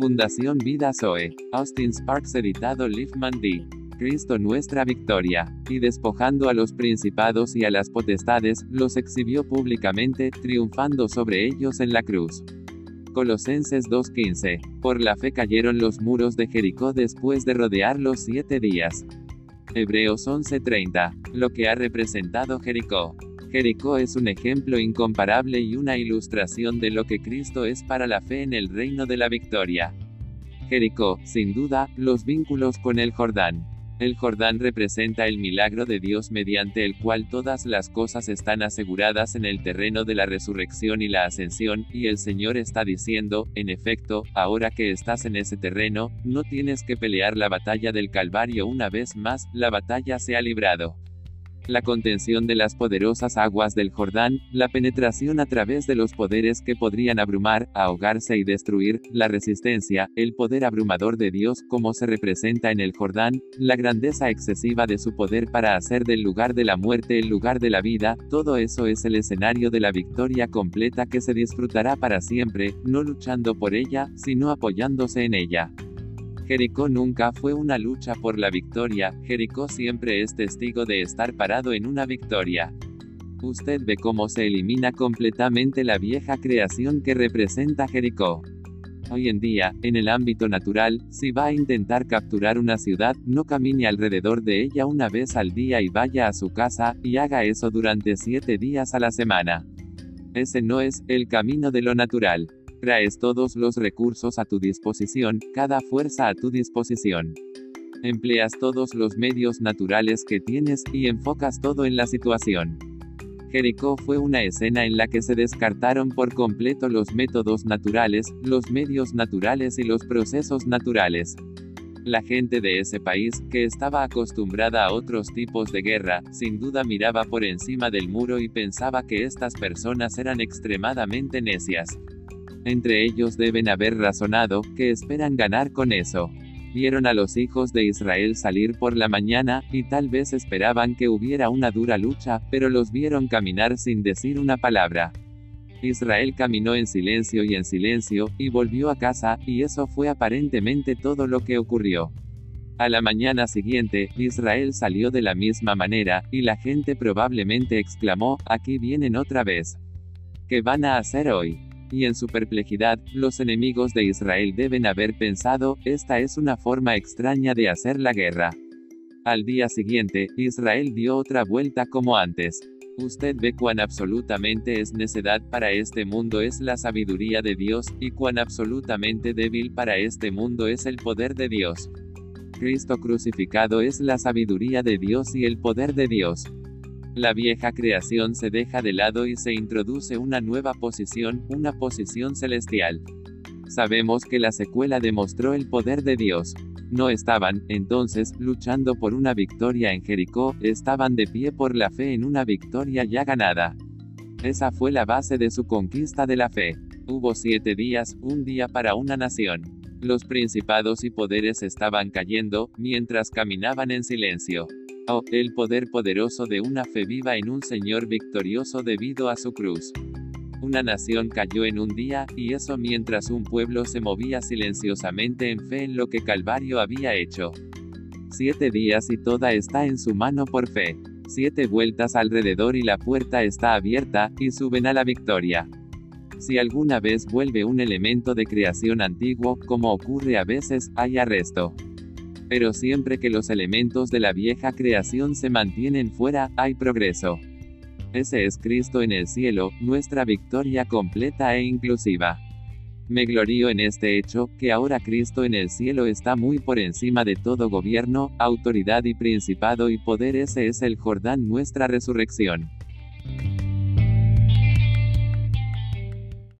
Fundación Vida Zoe. Austin Sparks editado Liefman D. Cristo nuestra victoria, y despojando a los principados y a las potestades, los exhibió públicamente, triunfando sobre ellos en la cruz. Colosenses 2.15. Por la fe cayeron los muros de Jericó después de rodearlos siete días. Hebreos 11:30. Lo que ha representado Jericó. Jericó es un ejemplo incomparable y una ilustración de lo que Cristo es para la fe en el reino de la victoria. Jericó, sin duda, los vínculos con el Jordán. El Jordán representa el milagro de Dios mediante el cual todas las cosas están aseguradas en el terreno de la resurrección y la ascensión, y el Señor está diciendo, en efecto, ahora que estás en ese terreno, no tienes que pelear la batalla del Calvario una vez más, la batalla se ha librado la contención de las poderosas aguas del Jordán, la penetración a través de los poderes que podrían abrumar, ahogarse y destruir, la resistencia, el poder abrumador de Dios como se representa en el Jordán, la grandeza excesiva de su poder para hacer del lugar de la muerte el lugar de la vida, todo eso es el escenario de la victoria completa que se disfrutará para siempre, no luchando por ella, sino apoyándose en ella. Jericó nunca fue una lucha por la victoria, Jericó siempre es testigo de estar parado en una victoria. Usted ve cómo se elimina completamente la vieja creación que representa Jericó. Hoy en día, en el ámbito natural, si va a intentar capturar una ciudad, no camine alrededor de ella una vez al día y vaya a su casa, y haga eso durante siete días a la semana. Ese no es el camino de lo natural. Traes todos los recursos a tu disposición, cada fuerza a tu disposición. Empleas todos los medios naturales que tienes, y enfocas todo en la situación. Jericó fue una escena en la que se descartaron por completo los métodos naturales, los medios naturales y los procesos naturales. La gente de ese país, que estaba acostumbrada a otros tipos de guerra, sin duda miraba por encima del muro y pensaba que estas personas eran extremadamente necias. Entre ellos deben haber razonado, que esperan ganar con eso. Vieron a los hijos de Israel salir por la mañana, y tal vez esperaban que hubiera una dura lucha, pero los vieron caminar sin decir una palabra. Israel caminó en silencio y en silencio, y volvió a casa, y eso fue aparentemente todo lo que ocurrió. A la mañana siguiente, Israel salió de la misma manera, y la gente probablemente exclamó, aquí vienen otra vez. ¿Qué van a hacer hoy? Y en su perplejidad, los enemigos de Israel deben haber pensado, esta es una forma extraña de hacer la guerra. Al día siguiente, Israel dio otra vuelta como antes. Usted ve cuán absolutamente es necedad para este mundo es la sabiduría de Dios, y cuán absolutamente débil para este mundo es el poder de Dios. Cristo crucificado es la sabiduría de Dios y el poder de Dios. La vieja creación se deja de lado y se introduce una nueva posición, una posición celestial. Sabemos que la secuela demostró el poder de Dios. No estaban, entonces, luchando por una victoria en Jericó, estaban de pie por la fe en una victoria ya ganada. Esa fue la base de su conquista de la fe. Hubo siete días, un día para una nación. Los principados y poderes estaban cayendo, mientras caminaban en silencio. El poder poderoso de una fe viva en un Señor victorioso debido a su cruz. Una nación cayó en un día, y eso mientras un pueblo se movía silenciosamente en fe en lo que Calvario había hecho. Siete días y toda está en su mano por fe. Siete vueltas alrededor y la puerta está abierta, y suben a la victoria. Si alguna vez vuelve un elemento de creación antiguo, como ocurre a veces, hay arresto. Pero siempre que los elementos de la vieja creación se mantienen fuera, hay progreso. Ese es Cristo en el cielo, nuestra victoria completa e inclusiva. Me glorío en este hecho, que ahora Cristo en el cielo está muy por encima de todo gobierno, autoridad y principado y poder ese es el Jordán nuestra resurrección.